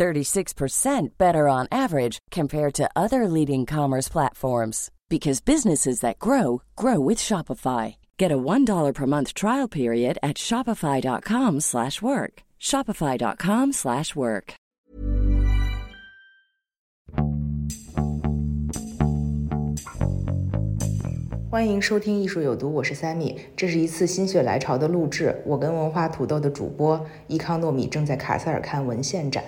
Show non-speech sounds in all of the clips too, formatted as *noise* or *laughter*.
36% better on average compared to other leading commerce platforms because businesses that grow grow with Shopify. Get a $1 per month trial period at shopify.com/work. shopify.com/work. 欢迎收听《艺术有毒》，我是 Sammy。这是一次心血来潮的录制，我跟文化土豆的主播伊康糯米正在卡塞尔看文献展。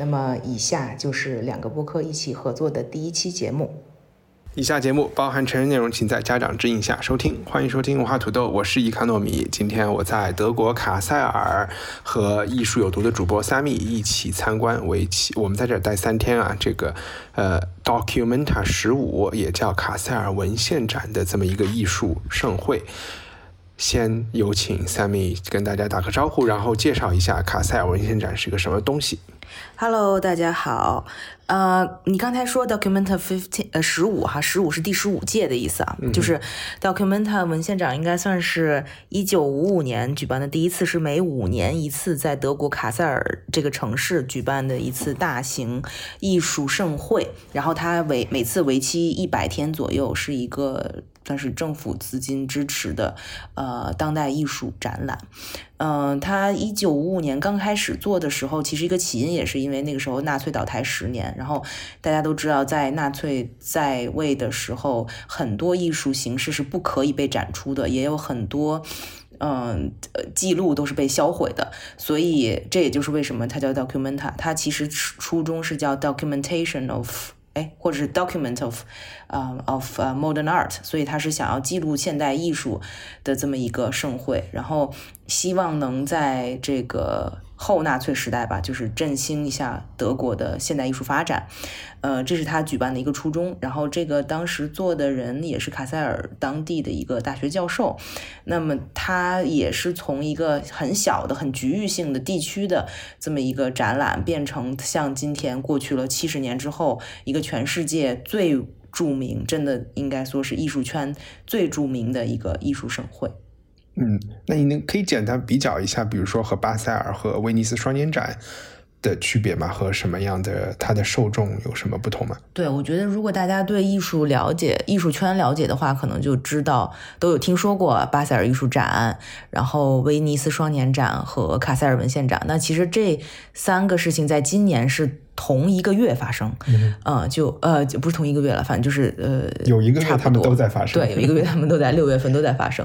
那么，以下就是两个播客一起合作的第一期节目。以下节目包含成人内容，请在家长指引下收听。欢迎收听文化土豆，我是伊康糯米。今天我在德国卡塞尔和艺术有毒的主播 Sammy 一起参观为期，我们在这儿待三天啊。这个呃，Documenta 十五也叫卡塞尔文献展的这么一个艺术盛会。先有请 Sammy 跟大家打个招呼，然后介绍一下卡塞尔文献展是个什么东西。Hello，大家好。呃，你刚才说 Documenta fifteen 呃十五哈，十五是第十五届的意思啊，就是 Documenta 文献展应该算是一九五五年举办的第一次，是每五年一次在德国卡塞尔这个城市举办的一次大型艺术盛会，然后它为每次为期一百天左右，是一个算是政府资金支持的呃当代艺术展览。嗯，他一九五五年刚开始做的时候，其实一个起因也是因为那个时候纳粹倒台十年，然后大家都知道，在纳粹在位的时候，很多艺术形式是不可以被展出的，也有很多嗯记录都是被销毁的，所以这也就是为什么它叫 documenta，它其实初衷是叫 documentation of。哎，或者是 document of，呃，of modern art，所以他是想要记录现代艺术的这么一个盛会，然后希望能在这个。后纳粹时代吧，就是振兴一下德国的现代艺术发展，呃，这是他举办的一个初衷。然后这个当时做的人也是卡塞尔当地的一个大学教授，那么他也是从一个很小的、很局域性的地区的这么一个展览，变成像今天过去了七十年之后，一个全世界最著名，真的应该说是艺术圈最著名的一个艺术盛会。嗯，那你能可以简单比较一下，比如说和巴塞尔和威尼斯双年展的区别吗？和什么样的它的受众有什么不同吗？对，我觉得如果大家对艺术了解、艺术圈了解的话，可能就知道都有听说过巴塞尔艺术展，然后威尼斯双年展和卡塞尔文献展。那其实这三个事情在今年是。同一个月发生，嗯，就呃，就不是同一个月了，反正就是呃，有一个月他们都在发生，对，有一个月 *laughs* 他们都在六月份都在发生。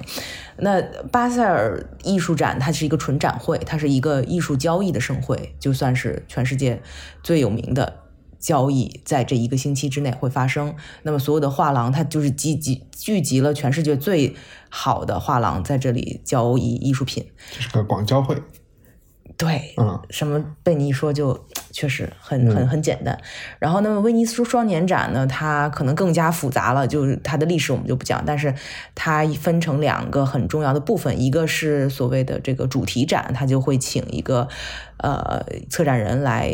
那巴塞尔艺术展它是一个纯展会，它是一个艺术交易的盛会，就算是全世界最有名的交易，在这一个星期之内会发生。那么所有的画廊，它就是集集聚集了全世界最好的画廊在这里交易艺术品，这是个广交会。对，嗯，什么被你一说就确实很很很简单。然后，那么威尼斯双年展呢，它可能更加复杂了，就是它的历史我们就不讲，但是它分成两个很重要的部分，一个是所谓的这个主题展，它就会请一个呃策展人来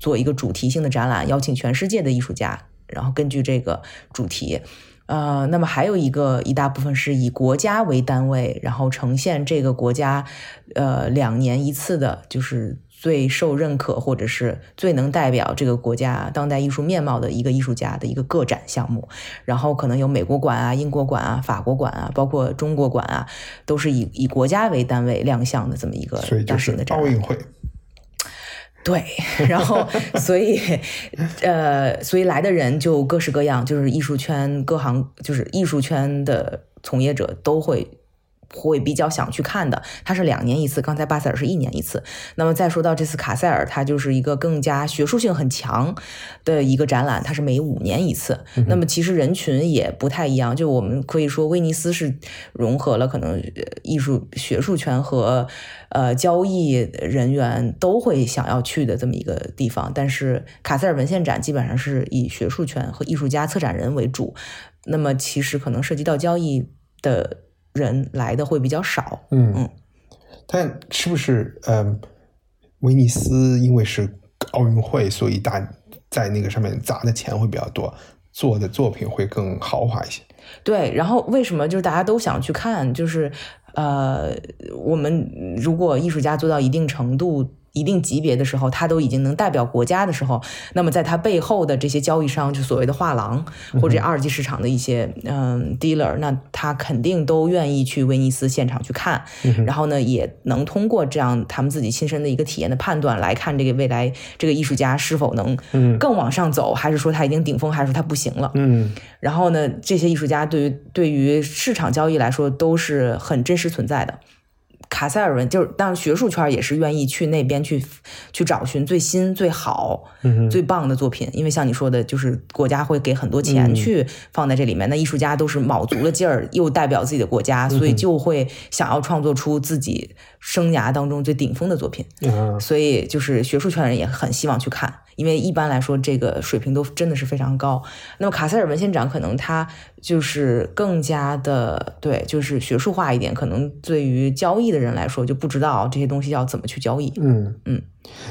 做一个主题性的展览，邀请全世界的艺术家，然后根据这个主题。呃，那么还有一个一大部分是以国家为单位，然后呈现这个国家，呃，两年一次的，就是最受认可或者是最能代表这个国家当代艺术面貌的一个艺术家的一个个展项目。然后可能有美国馆啊、英国馆啊、法国馆啊，包括中国馆啊，都是以以国家为单位亮相的这么一个大型的展。奥运会。对，然后 *laughs* 所以，呃，所以来的人就各式各样，就是艺术圈各行，就是艺术圈的从业者都会会比较想去看的，它是两年一次，刚才巴塞尔是一年一次。那么再说到这次卡塞尔，它就是一个更加学术性很强的一个展览，它是每五年一次。那么其实人群也不太一样，就我们可以说威尼斯是融合了可能艺术学术圈和呃交易人员都会想要去的这么一个地方，但是卡塞尔文献展基本上是以学术圈和艺术家、策展人为主。那么其实可能涉及到交易的。人来的会比较少，嗯嗯，但是不是嗯，威尼斯因为是奥运会，所以大在那个上面砸的钱会比较多，做的作品会更豪华一些。对，然后为什么就是大家都想去看？就是呃，我们如果艺术家做到一定程度。一定级别的时候，他都已经能代表国家的时候，那么在他背后的这些交易商，就所谓的画廊或者二级市场的一些嗯 dealer，那他肯定都愿意去威尼斯现场去看，然后呢，也能通过这样他们自己亲身的一个体验的判断来看这个未来这个艺术家是否能更往上走，还是说他已经顶峰，还是说他不行了？嗯，然后呢，这些艺术家对于对于市场交易来说都是很真实存在的。卡塞尔文就是，当然学术圈也是愿意去那边去去找寻最新、最好、最棒的作品，因为像你说的，就是国家会给很多钱去放在这里面。那艺术家都是卯足了劲儿，又代表自己的国家，所以就会想要创作出自己生涯当中最顶峰的作品。所以就是学术圈人也很希望去看。因为一般来说，这个水平都真的是非常高。那么卡塞尔文献展可能它就是更加的对，就是学术化一点。可能对于交易的人来说，就不知道这些东西要怎么去交易。嗯嗯。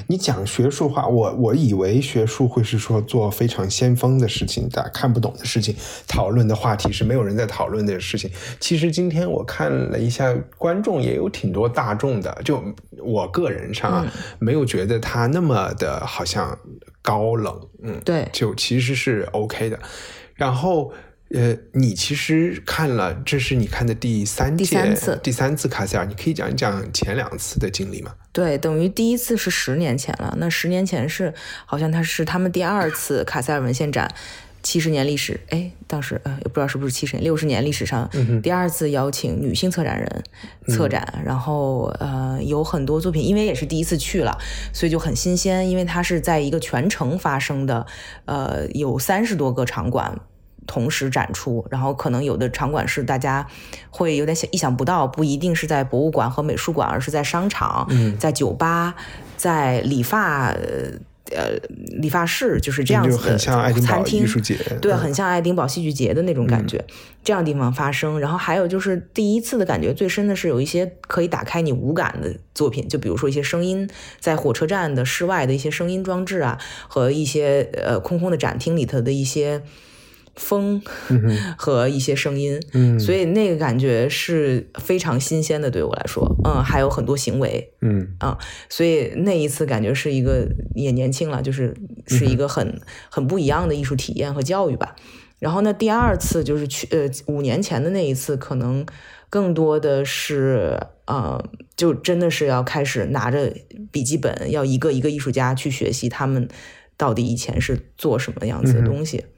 你讲学术化，我我以为学术会是说做非常先锋的事情，大家看不懂的事情，讨论的话题是没有人在讨论的事情。其实今天我看了一下，观众也有挺多大众的，就我个人上啊，没有觉得他那么的好像高冷，嗯，对，就其实是 OK 的。然后。呃，你其实看了，这是你看的第三第三次第三次卡塞尔，你可以讲一讲前两次的经历吗？对，等于第一次是十年前了，那十年前是好像他是他们第二次卡塞尔文献展，七十年历史，哎，当时呃也不知道是不是七十年，六十年历史上第二次邀请女性策展人策展，然后呃有很多作品，因为也是第一次去了，所以就很新鲜，因为它是在一个全程发生的，呃有三十多个场馆。同时展出，然后可能有的场馆是大家会有点想意想不到，不一定是在博物馆和美术馆，而是在商场、在酒吧、在理发呃理发室，就是这样子的餐厅。对，很像爱丁堡戏剧节的那种感觉，这样地方发生。然后还有就是第一次的感觉最深的是有一些可以打开你五感的作品，就比如说一些声音，在火车站的室外的一些声音装置啊，和一些呃空空的展厅里头的一些。风和一些声音，嗯，所以那个感觉是非常新鲜的，对我来说，嗯，还有很多行为，嗯。啊，所以那一次感觉是一个也年轻了，就是是一个很很不一样的艺术体验和教育吧。然后呢，第二次就是去呃五年前的那一次，可能更多的是呃，就真的是要开始拿着笔记本，要一个一个艺术家去学习他们到底以前是做什么样子的东西。嗯，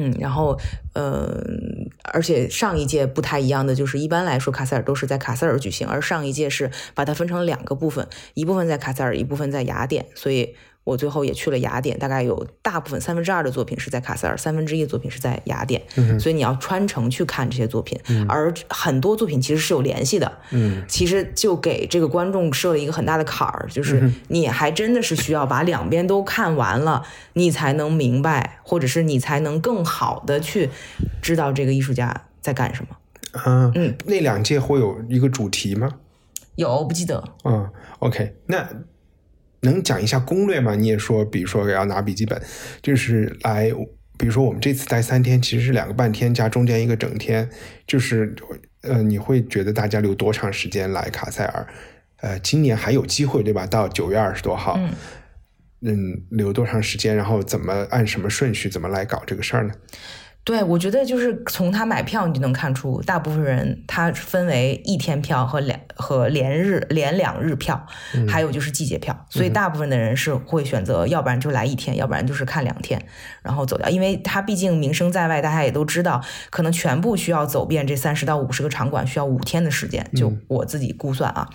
嗯然后，呃，而且上一届不太一样的就是，一般来说卡塞尔都是在卡塞尔举行，而上一届是把它分成两个部分，一部分在卡塞尔，一部分在雅典，所以。我最后也去了雅典，大概有大部分三分之二的作品是在卡塞尔，三分之一的作品是在雅典，所以你要穿城去看这些作品，而很多作品其实是有联系的，嗯，其实就给这个观众设了一个很大的坎儿，就是你还真的是需要把两边都看完了，你才能明白，或者是你才能更好的去知道这个艺术家在干什么。嗯嗯，那两届会有一个主题吗？有，不记得。嗯，OK，那。能讲一下攻略吗？你也说，比如说要拿笔记本，就是来，比如说我们这次待三天，其实是两个半天加中间一个整天，就是呃，你会觉得大家留多长时间来卡塞尔？呃，今年还有机会对吧？到九月二十多号，嗯，留多长时间？然后怎么按什么顺序怎么来搞这个事儿呢？对，我觉得就是从他买票你就能看出，大部分人他分为一天票和两和连日连两日票，还有就是季节票，所以大部分的人是会选择，要不然就来一天，要不然就是看两天，然后走掉，因为他毕竟名声在外，大家也都知道，可能全部需要走遍这三十到五十个场馆，需要五天的时间，就我自己估算啊，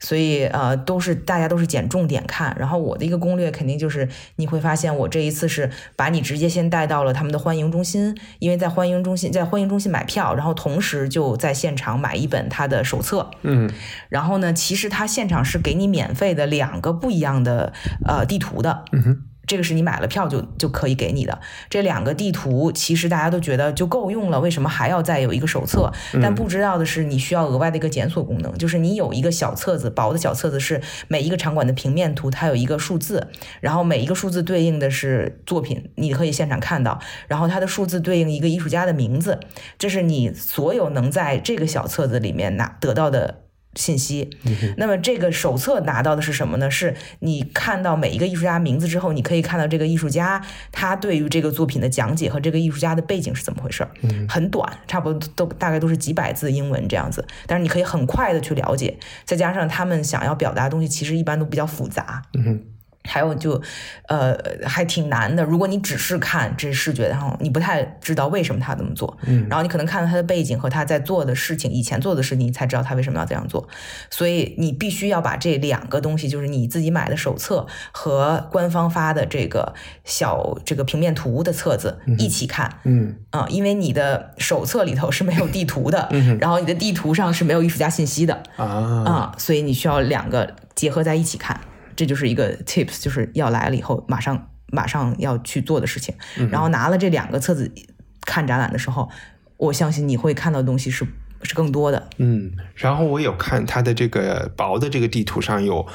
所以呃都是大家都是捡重点看，然后我的一个攻略肯定就是你会发现我这一次是把你直接先带到了他们的欢迎中心。因为在欢迎中心，在欢迎中心买票，然后同时就在现场买一本他的手册。嗯，然后呢，其实他现场是给你免费的两个不一样的呃地图的。嗯哼。这个是你买了票就就可以给你的这两个地图，其实大家都觉得就够用了，为什么还要再有一个手册？但不知道的是，你需要额外的一个检索功能，就是你有一个小册子，薄的小册子是每一个场馆的平面图，它有一个数字，然后每一个数字对应的是作品，你可以现场看到，然后它的数字对应一个艺术家的名字，这是你所有能在这个小册子里面拿得到的。信息，那么这个手册拿到的是什么呢？是你看到每一个艺术家名字之后，你可以看到这个艺术家他对于这个作品的讲解和这个艺术家的背景是怎么回事儿。很短，差不多都大概都是几百字英文这样子，但是你可以很快的去了解，再加上他们想要表达的东西其实一般都比较复杂。还有就，呃，还挺难的。如果你只是看这视觉，然后你不太知道为什么他这么做，嗯，然后你可能看到他的背景和他在做的事情，以前做的事情，你才知道他为什么要这样做。所以你必须要把这两个东西，就是你自己买的手册和官方发的这个小这个平面图的册子一起看，嗯。啊，因为你的手册里头是没有地图的，然后你的地图上是没有艺术家信息的。啊。啊，所以你需要两个结合在一起看。这就是一个 tips，就是要来了以后马上马上要去做的事情。然后拿了这两个册子看展览的时候，我相信你会看到东西是是更多的。嗯，然后我有看它的这个薄的这个地图上有。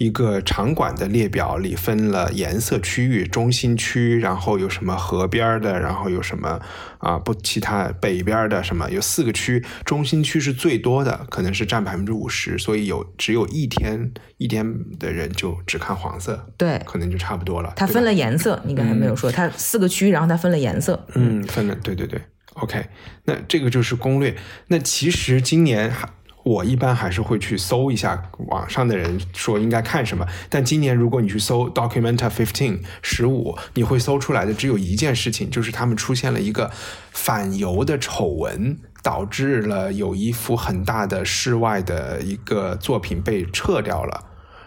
一个场馆的列表里分了颜色区域，中心区，然后有什么河边的，然后有什么啊不其他北边的什么，有四个区，中心区是最多的，可能是占百分之五十，所以有只有一天一天的人就只看黄色，对，可能就差不多了。它分了颜色，你刚才没有说，它四个区，然后它分了颜色，嗯，分了，对对对，OK，那这个就是攻略。那其实今年还。我一般还是会去搜一下网上的人说应该看什么，但今年如果你去搜 Documenta Fifteen 十五，你会搜出来的只有一件事情，就是他们出现了一个反犹的丑闻，导致了有一幅很大的室外的一个作品被撤掉了。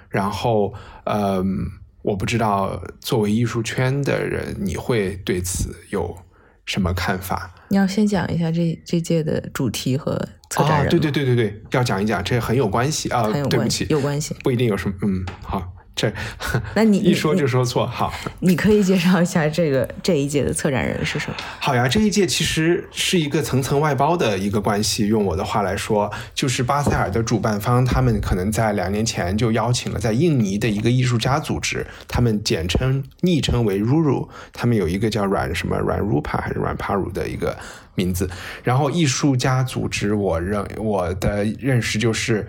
然后，嗯，我不知道作为艺术圈的人，你会对此有什么看法？你要先讲一下这这届的主题和策展人。对对对对对，要讲一讲，这很有关系啊。很有关系，有关系，不一定有什么。嗯，好。这，那你 *laughs* 一说就说错，好。*laughs* 你可以介绍一下这个这一届的策展人是什么？好呀，这一届其实是一个层层外包的一个关系。用我的话来说，就是巴塞尔的主办方，他们可能在两年前就邀请了在印尼的一个艺术家组织，他们简称昵称为 Ruru，他们有一个叫软什么软 Rupa 还是软 Paru 的一个名字。然后艺术家组织，我认我的认识就是。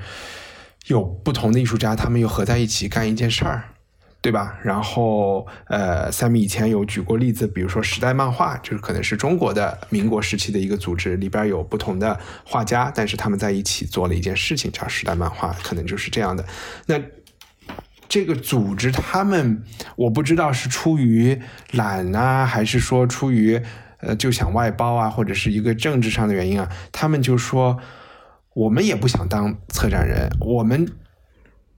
有不同的艺术家，他们又合在一起干一件事儿，对吧？然后，呃，三米以前有举过例子，比如说时代漫画，就是可能是中国的民国时期的一个组织，里边有不同的画家，但是他们在一起做了一件事情，叫时代漫画，可能就是这样的。那这个组织，他们我不知道是出于懒啊，还是说出于呃就想外包啊，或者是一个政治上的原因啊，他们就说。我们也不想当策展人，我们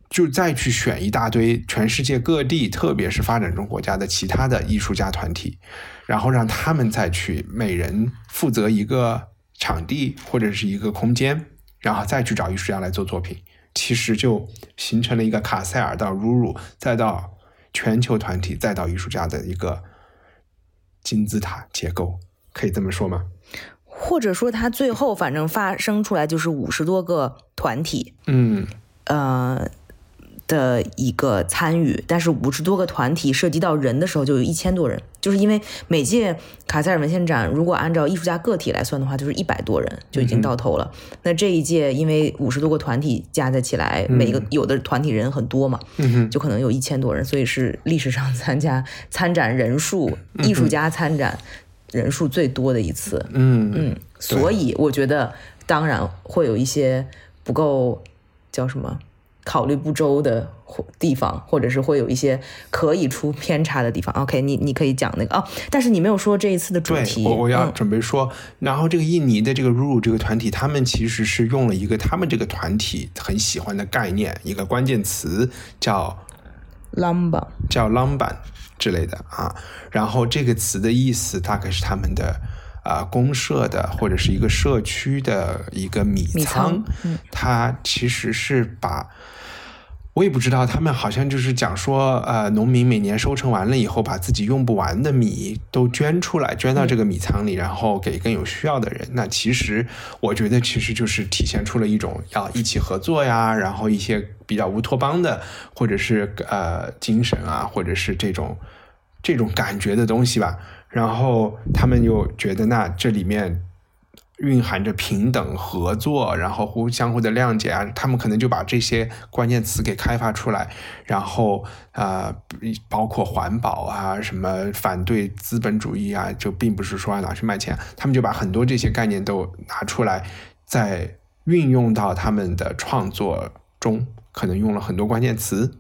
就再去选一大堆全世界各地，特别是发展中国家的其他的艺术家团体，然后让他们再去每人负责一个场地或者是一个空间，然后再去找艺术家来做作品。其实就形成了一个卡塞尔到 Ruru 再到全球团体再到艺术家的一个金字塔结构，可以这么说吗？或者说，他最后反正发生出来就是五十多个团体，嗯，呃的一个参与，但是五十多个团体涉及到人的时候，就有一千多人，就是因为每届卡塞尔文献展，如果按照艺术家个体来算的话，就是一百多人就已经到头了。那这一届因为五十多个团体加在起来，每个有的团体人很多嘛，就可能有一千多人，所以是历史上参加参展人数，艺术家参展。人数最多的一次。嗯嗯，所以我觉得当然会有一些不够叫什么考虑不周的地方，或者是会有一些可以出偏差的地方。OK，你你可以讲那个哦，但是你没有说这一次的主题。我我要嗯准备说，然后这个印尼的这个 RURU 这个团体，他们其实是用了一个他们这个团体很喜欢的概念，一个关键词叫 Lamba，叫 Lamban 之类的啊。然后这个词的意思大概是他们的啊、公社的或者是一个社区的一个米米仓，仓嗯它其实是把。我也不知道，他们好像就是讲说，呃，农民每年收成完了以后，把自己用不完的米都捐出来，捐到这个米仓里，然后给更有需要的人。那其实我觉得，其实就是体现出了一种要一起合作呀，然后一些比较乌托邦的，或者是呃精神啊，或者是这种这种感觉的东西吧。然后他们又觉得，那这里面蕴含着平等合作，然后互相互的谅解啊，他们可能就把这些关键词给开发出来，然后呃，包括环保啊，什么反对资本主义啊，就并不是说拿去卖钱，他们就把很多这些概念都拿出来，在运用到他们的创作中，可能用了很多关键词，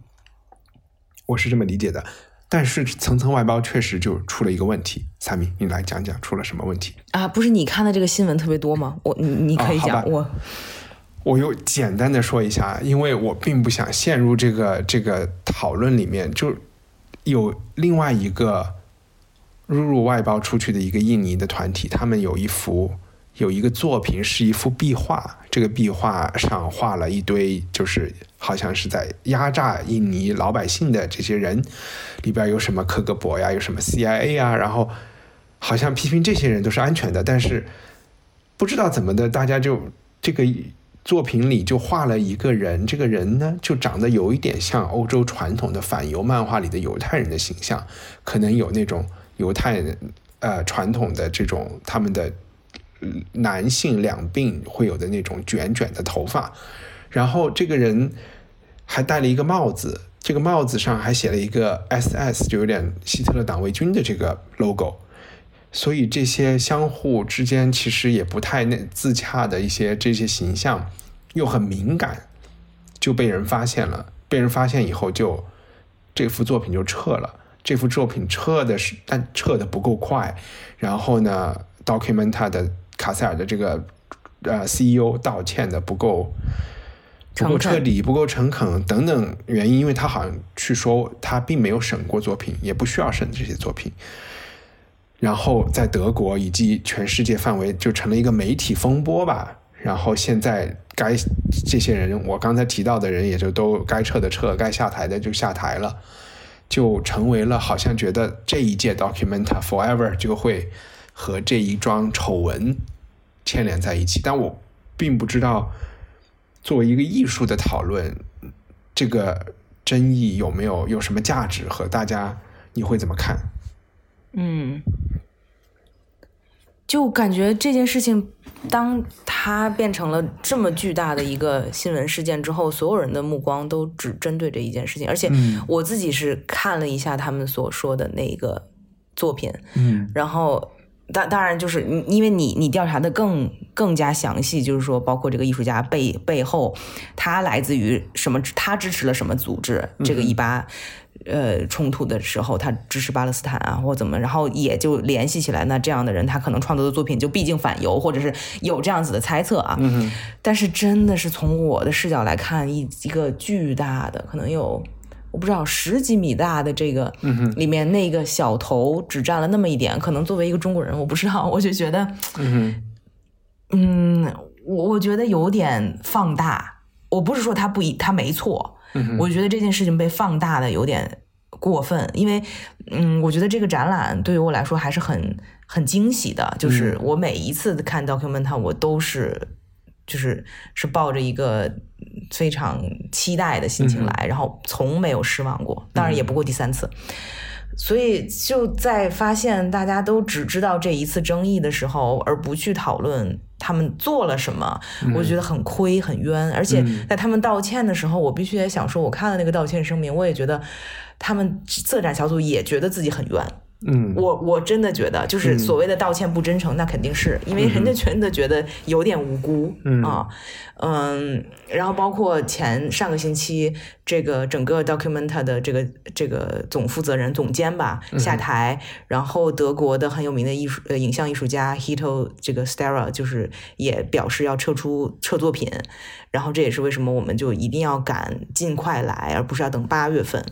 我是这么理解的。但是层层外包确实就出了一个问题，萨米，你来讲讲出了什么问题？啊，不是你看的这个新闻特别多吗？我你你可以讲，我我又简单的说一下，因为我并不想陷入这个这个讨论里面，就有另外一个入入外包出去的一个印尼的团体，他们有一幅有一个作品是一幅壁画，这个壁画上画了一堆，就是好像是在压榨印尼老百姓的这些人，里边有什么克格勃呀，有什么 CIA 啊，然后好像批评这些人都是安全的，但是不知道怎么的，大家就这个作品里就画了一个人，这个人呢就长得有一点像欧洲传统的反犹漫画里的犹太人的形象，可能有那种犹太人呃传统的这种他们的男性两鬓会有的那种卷卷的头发，然后这个人还戴了一个帽子，这个帽子上还写了一个 SS，就有点希特勒党卫军的这个 logo。所以这些相互之间其实也不太那自洽的一些这些形象，又很敏感，就被人发现了。被人发现以后就，这幅作品就撤了。这幅作品撤的是，但撤的不够快。然后呢，Documenta 的卡塞尔的这个呃 CEO 道歉的不够。不够彻底，不够诚恳等等原因，因为他好像去说他并没有审过作品，也不需要审这些作品。然后在德国以及全世界范围就成了一个媒体风波吧。然后现在该这些人，我刚才提到的人也就都该撤的撤，该下台的就下台了，就成为了好像觉得这一届 Documenta Forever 就会和这一桩丑闻牵连在一起。但我并不知道，作为一个艺术的讨论，这个争议有没有有什么价值和大家你会怎么看？嗯，就感觉这件事情，当它变成了这么巨大的一个新闻事件之后，所有人的目光都只针对这一件事情。而且嗯我自己是看了一下他们所说的那个作品，嗯然后当当然就是你因为你你调查的更更加详细，就是说包括这个艺术家背背后他来自于什么，他支持了什么组织，这个一八。呃，冲突的时候，他支持巴勒斯坦啊，或怎么，然后也就联系起来，那这样的人，他可能创作的作品就毕竟反犹，或者是有这样子的猜测啊。嗯但是真的是从我的视角来看，一一个巨大的，可能有我不知道十几米大的这个，嗯里面那个小头只占了那么一点，可能作为一个中国人，我不知道，*laughs* 我就觉得，嗯嗯，我我觉得有点放大。我不是说他不一，他没错，嗯我觉得这件事情被放大的有点过分，因为，嗯，我觉得这个展览对于我来说还是很很惊喜的，就是我每一次看 Documenta，我都是就是是抱着一个非常期待的心情来，然后从没有失望过，当然也不过第三次。所以就在发现大家都只知道这一次争议的时候，而不去讨论他们做了什么，我觉得很亏很冤。而且在他们道歉的时候，我必须也想说，我看了那个道歉声明，我也觉得他们策展小组也觉得自己很冤。嗯，我我真的觉得，就是所谓的道歉不真诚，那肯定是因为人家真的觉得有点无辜啊，嗯，然后包括前上个星期，这个整个 Documenta 的这个这个总负责人、总监吧下台，然后德国的很有名的艺术呃影像艺术家 Hito 这个 Stara 就是也表示要撤出撤作品，然后这也是为什么我们就一定要赶尽快来，而不是要等八月份。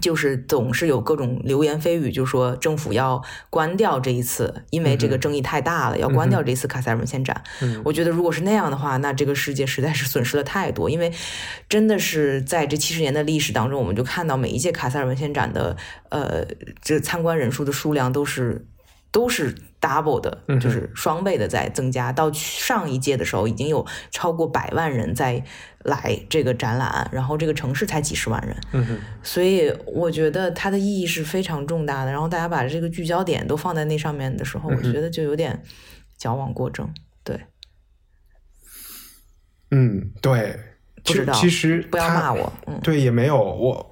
就是总是有各种流言蜚语，就说政府要关掉这一次，因为这个争议太大了，要关掉这次卡塞尔文献展。我觉得如果是那样的话，那这个世界实在是损失了太多，因为真的是在这七十年的历史当中，我们就看到每一届卡塞尔文献展的呃，这参观人数的数量都是。都是 double 的，就是双倍的在增加。到上一届的时候，已经有超过百万人在来这个展览，然后这个城市才几十万人。嗯所以我觉得它的意义是非常重大的。然后大家把这个聚焦点都放在那上面的时候，我觉得就有点矫枉过正。对。嗯，对。不知道。其实不要骂我。嗯。对，也没有我。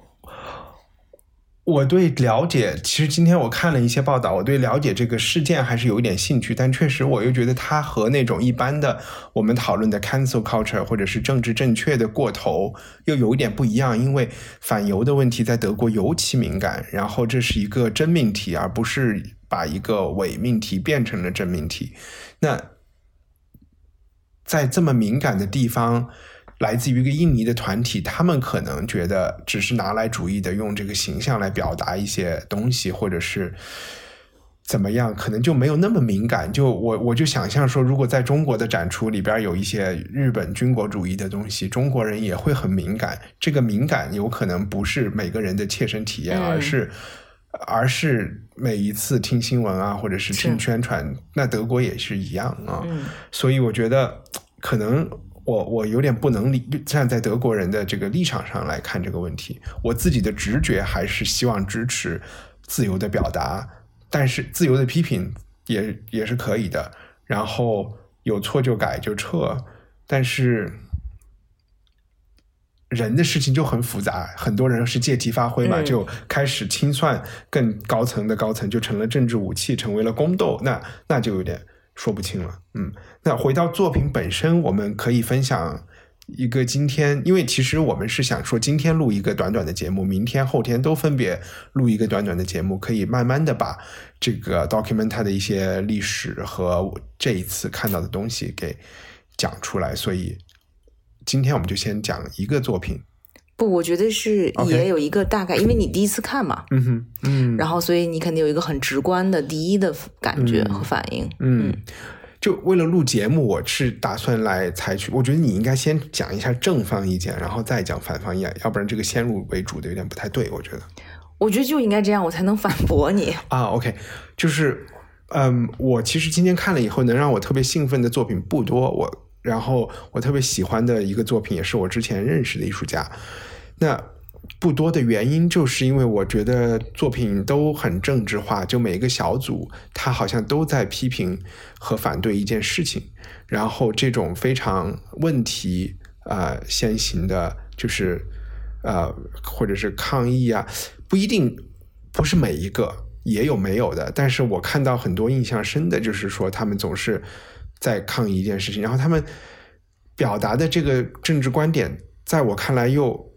我对了解，其实今天我看了一些报道，我对了解这个事件还是有一点兴趣，但确实我又觉得它和那种一般的我们讨论的 cancel culture 或者是政治正确的过头又有一点不一样，因为反犹的问题在德国尤其敏感，然后这是一个真命题，而不是把一个伪命题变成了真命题。那在这么敏感的地方。来自于一个印尼的团体，他们可能觉得只是拿来主义的用这个形象来表达一些东西，或者是怎么样，可能就没有那么敏感。就我我就想象说，如果在中国的展出里边有一些日本军国主义的东西，中国人也会很敏感。这个敏感有可能不是每个人的切身体验，而是而是每一次听新闻啊，或者是听宣传，那德国也是一样啊。所以我觉得可能。我我有点不能理站在德国人的这个立场上来看这个问题。我自己的直觉还是希望支持自由的表达，但是自由的批评也也是可以的。然后有错就改就撤，但是人的事情就很复杂，很多人是借题发挥嘛，就开始清算更高层的高层，就成了政治武器，成为了宫斗，那那就有点。说不清了，嗯，那回到作品本身，我们可以分享一个今天，因为其实我们是想说今天录一个短短的节目，明天后天都分别录一个短短的节目，可以慢慢的把这个 document 它的一些历史和这一次看到的东西给讲出来，所以今天我们就先讲一个作品。不，我觉得是也有一个大概，因为你第一次看嘛，嗯哼，嗯，然后所以你肯定有一个很直观的第一的感觉和反应，嗯，就为了录节目，我是打算来采取，我觉得你应该先讲一下正方意见，然后再讲反方意见，要不然这个先入为主的有点不太对，我觉得，我觉得就应该这样，我才能反驳你。啊，OK，就是，嗯，我其实今天看了以后，能让我特别兴奋的作品不多，我然后我特别喜欢的一个作品，也是我之前认识的艺术家。那不多的原因，就是因为我觉得作品都很政治化，就每一个小组他好像都在批评和反对一件事情，然后这种非常问题呃先行的，就是呃或者是抗议啊，不一定不是每一个，也有没有的，但是我看到很多印象深的，就是说他们总是在抗议一件事情，然后他们表达的这个政治观点，在我看来又。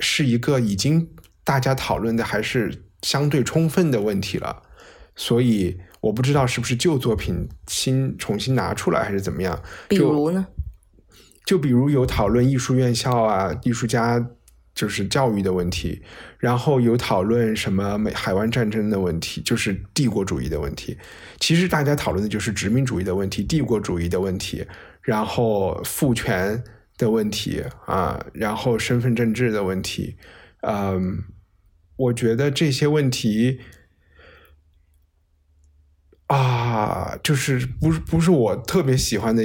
是一个已经大家讨论的还是相对充分的问题了，所以我不知道是不是旧作品新重新拿出来还是怎么样。比如呢？就比如有讨论艺术院校啊，艺术家就是教育的问题，然后有讨论什么美海湾战争的问题，就是帝国主义的问题。其实大家讨论的就是殖民主义的问题、帝国主义的问题，然后父权。的问题啊，然后身份政治的问题，嗯，我觉得这些问题啊，就是不是不是我特别喜欢的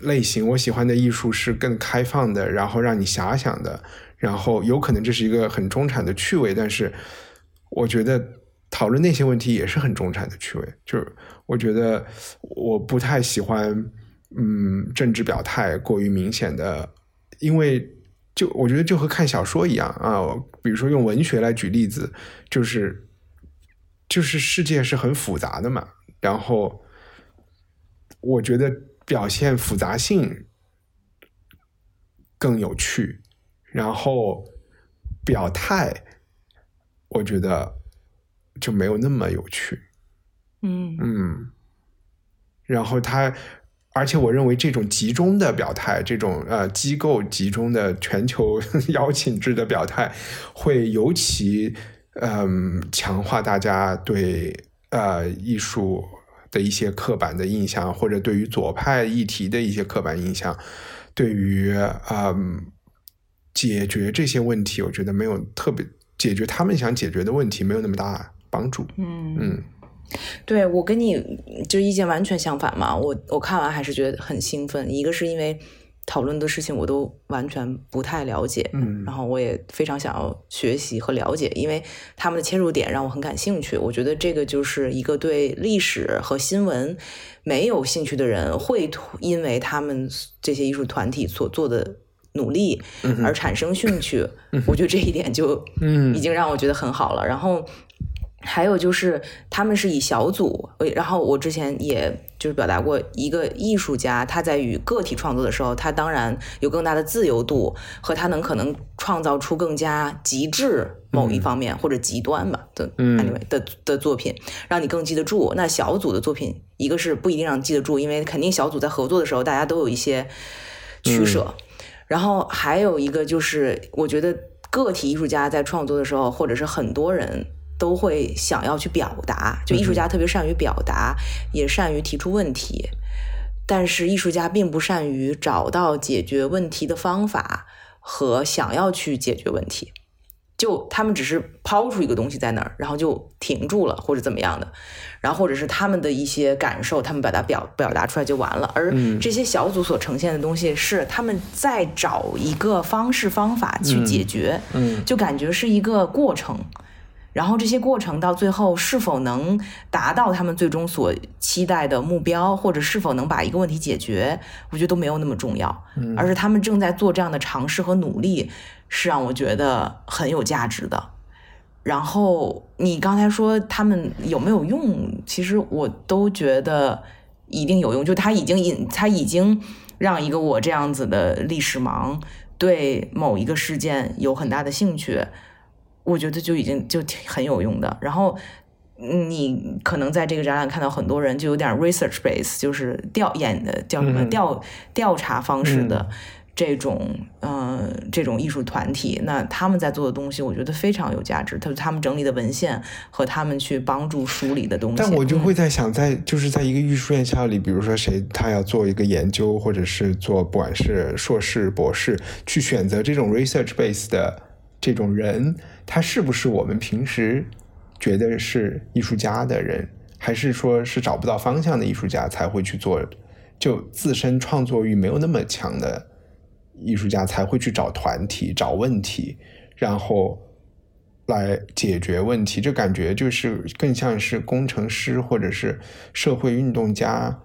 类型。我喜欢的艺术是更开放的，然后让你遐想的，然后有可能这是一个很中产的趣味，但是我觉得讨论那些问题也是很中产的趣味。就是我觉得我不太喜欢。嗯，政治表态过于明显的，因为就我觉得就和看小说一样啊，比如说用文学来举例子，就是就是世界是很复杂的嘛，然后我觉得表现复杂性更有趣，然后表态，我觉得就没有那么有趣。嗯嗯，然后他，而且我认为这种集中的表态，这种呃机构集中的全球 *laughs* 邀请制的表态，会尤其嗯、强化大家对呃艺术的一些刻板的印象，或者对于左派议题的一些刻板印象，对于嗯解决这些问题，我觉得没有特别解决他们想解决的问题没有那么大帮助。嗯嗯对我跟你就意见完全相反嘛，我我看完还是觉得很兴奋。一个是因为讨论的事情我都完全不太了解，嗯然后我也非常想要学习和了解，因为他们的切入点让我很感兴趣。我觉得这个就是一个对历史和新闻没有兴趣的人会因为他们这些艺术团体所做的努力而产生兴趣。我觉得这一点就嗯已经让我觉得很好了。然后还有就是他们是以小组，呃然后我之前也就是表达过，一个艺术家他在与个体创作的时候，他当然有更大的自由度，和他能可能创造出更加极致某一方面、或者极端吧的嗯 anyway 的的作品，让你更记得住。那小组的作品，一个是不一定让你记得住，因为肯定小组在合作的时候，大家都有一些取舍。然后还有一个就是，我觉得个体艺术家在创作的时候，或者是很多人都会想要去表达，就艺术家特别善于表达，也善于提出问题，但是艺术家并不善于找到解决问题的方法和想要去解决问题。就他们只是抛出一个东西在那儿，然后就停住了，或者怎么样的，然后或者是他们的一些感受，他们把它表表达出来就完了。而这些小组所呈现的东西，是他们在找一个方式方法去解决，嗯就感觉是一个过程。然后这些过程到最后是否能达到他们最终所期待的目标，或者是否能把一个问题解决，我觉得都没有那么重要，而是他们正在做这样的尝试和努力，是让我觉得很有价值的。然后你刚才说他们有没有用，其实我都觉得一定有用。就他已经引，他已经让一个我这样子的历史盲对某一个事件有很大的兴趣，我觉得就已经就挺很有用的。然后嗯你可能在这个展览看到很多人就有点 research base，就是调研的叫什么嗯调调查方式的。这种呃，这种艺术团体，那他们在做的东西，我觉得非常有价值。他他们整理的文献和他们去帮助梳理的东西，但我就嗯会在想在，就是在一个艺术院校里，比如说谁他要做一个研究，或者是做不管是硕士、博士，去选择这种 research base 的这种人，他是不是我们平时觉得是艺术家的人，还是说是找不到方向的艺术家才会去做？就自身创作欲没有那么强的艺术家才会去找团体、找问题，然后来解决问题。这感觉就是更像是工程师或者是社会运动家。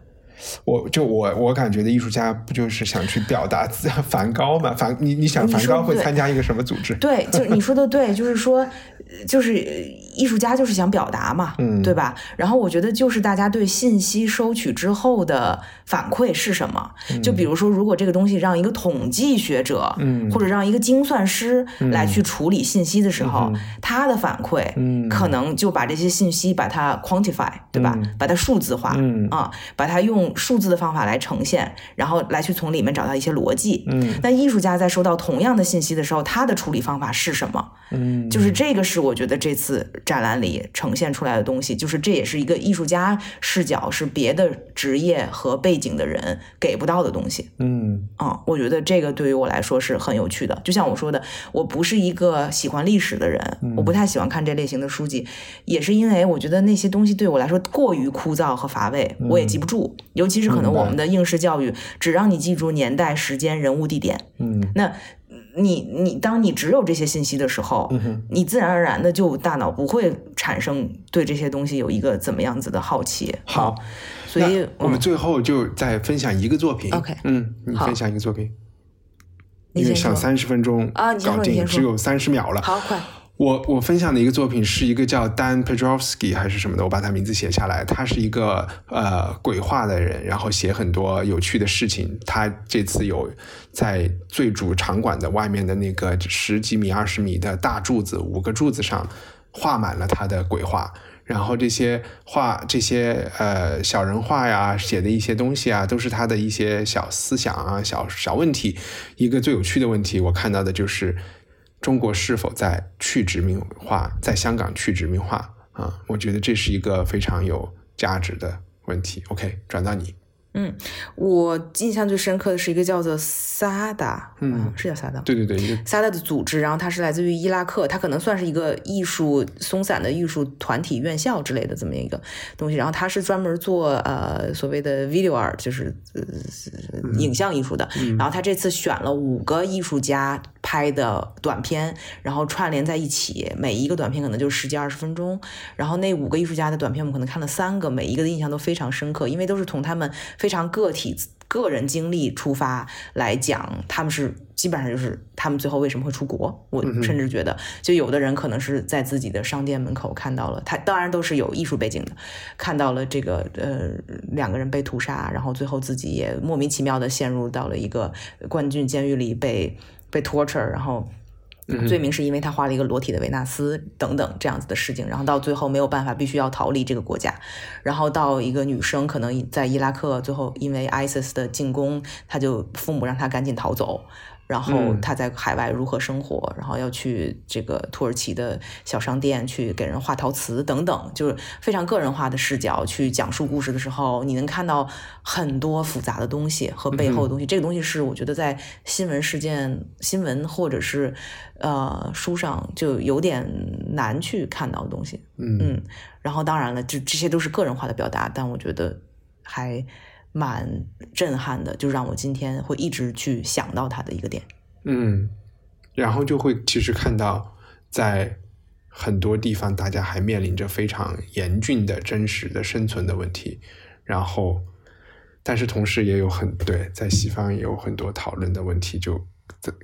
我就我我感觉的艺术家不就是想去表达自梵高嘛？梵你你想梵高会参加一个什么组织？对，就是你说的对，就是说，呃就是呃艺术家就是想表达嘛，嗯对吧？然后我觉得就是大家对信息收取之后的反馈是什么？就比如说，如果这个东西让一个统计学者，嗯或者让一个精算师来去处理信息的时候，他的反馈，嗯可能就把这些信息把它 quantify，对吧？把它数字化，嗯啊，把它用数字的方法来呈现，然后来去从里面找到一些逻辑。嗯那艺术家在收到同样的信息的时候，他的处理方法是什么？嗯，就是这个是我觉得这次展览里呈现出来的东西，就是这也是一个艺术家视角，是别的职业和背景的人给不到的东西。嗯啊，我觉得这个对于我来说是很有趣的。就像我说的，我不是一个喜欢历史的人，我不太喜欢看这类型的书籍，也是因为我觉得那些东西对我来说过于枯燥和乏味，我也记不住。尤其是可能我们的应试教育只让你记住年代、时间、人物、地点，嗯那你你当你只有这些信息的时候，你自然而然的就大脑不会产生对这些东西有一个怎么样子的好奇。好嗯，所以我们嗯最后就再分享一个作品。OK 嗯，你分享一个作品，因为你先说想三十分钟啊搞定，只有三十秒了。好快，我我分享的一个作品是一个叫 Dan Pedrovsky 还是什么的，我把他名字写下来。他是一个呃鬼画的人，然后写很多有趣的事情。他这次有在最主场馆的外面的那个十几米、二十米的大柱子，五个柱子上画满了他的鬼画。然后这些画、这些呃小人画呀，写的一些东西啊，都是他的一些小思想啊、小小问题。一个最有趣的问题，我看到的就是。中国是否在去殖民化？在香港去殖民化啊？我觉得这是一个非常有价值的问题。OK，转到你。嗯，我印象最深刻的是一个叫做萨达，嗯，是叫萨达，对对对，萨达的组织，然后它是来自于伊拉克，它可能算是一个艺术松散的艺术团体、院校之类的这么一个东西，然后它是专门做呃所谓的 video art，就是呃影像艺术的，然后他这次选了五个艺术家拍的短片，然后串联在一起，每一个短片可能就十几二十分钟，然后那五个艺术家的短片我们可能看了三个，每一个的印象都非常深刻，因为都是从他们。非常个体、个人经历出发来讲，他们是基本上就是他们最后为什么会出国？我甚至觉得，就有的人可能是在自己的商店门口看到了他，当然都是有艺术背景的，看到了这个呃两个人被屠杀，然后最后自己也莫名其妙的陷入到了一个冠军监狱里被被 torture，然后。罪名是因为他画了一个裸体的维纳斯等等这样子的事情，然后到最后没有办法，必须要逃离这个国家，然后到一个女生可能在伊拉克，最后因为 ISIS 的进攻，他就父母让他赶紧逃走。然后他在海外如何生活，然后要去这个土耳其的小商店去给人画陶瓷等等，就是非常个人化的视角去讲述故事的时候，你能看到很多复杂的东西和背后的东西。这个东西是我觉得在新闻事件、新闻或者是呃书上就有点难去看到的东西。嗯，然后当然了，这这些都是个人化的表达，但我觉得还。蛮震撼的，就让我今天会一直去想到他的一个点。嗯，然后就会其实看到，在很多地方大家还面临着非常严峻的真实的生存的问题。然后，但是同时也有很对，在西方也有很多讨论的问题，就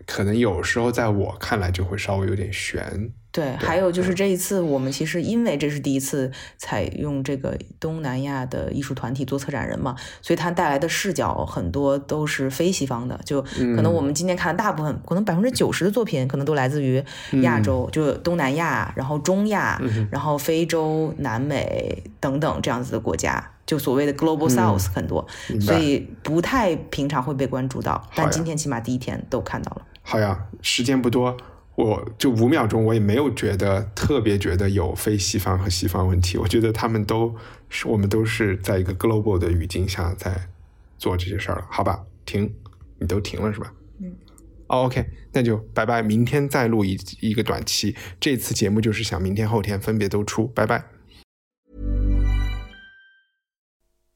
可能有时候在我看来就会稍微有点悬。对，还有就是这一次，我们其实因为这是第一次采用这个东南亚的艺术团体做策展人嘛，所以它带来的视角很多都是非西方的，就可能我们今天看的大部分，可能百分之九十的作品可能都来自于亚洲，就东南亚，然后中亚，然后非洲、南美等等这样子的国家，就所谓的 Global South 很多，所以不太平常会被关注到，但今天起码第一天都看到了。好呀，时间不多。我就五秒钟，我也没有觉得特别觉得有非西方和西方问题。我觉得他们都是我们都是在一个 global 的语境下在做这些事儿了，好吧？停，你都停了是吧？嗯。OK，那就拜拜，明天再录一一个短期。这次节目就是想明天后天分别都出，拜拜。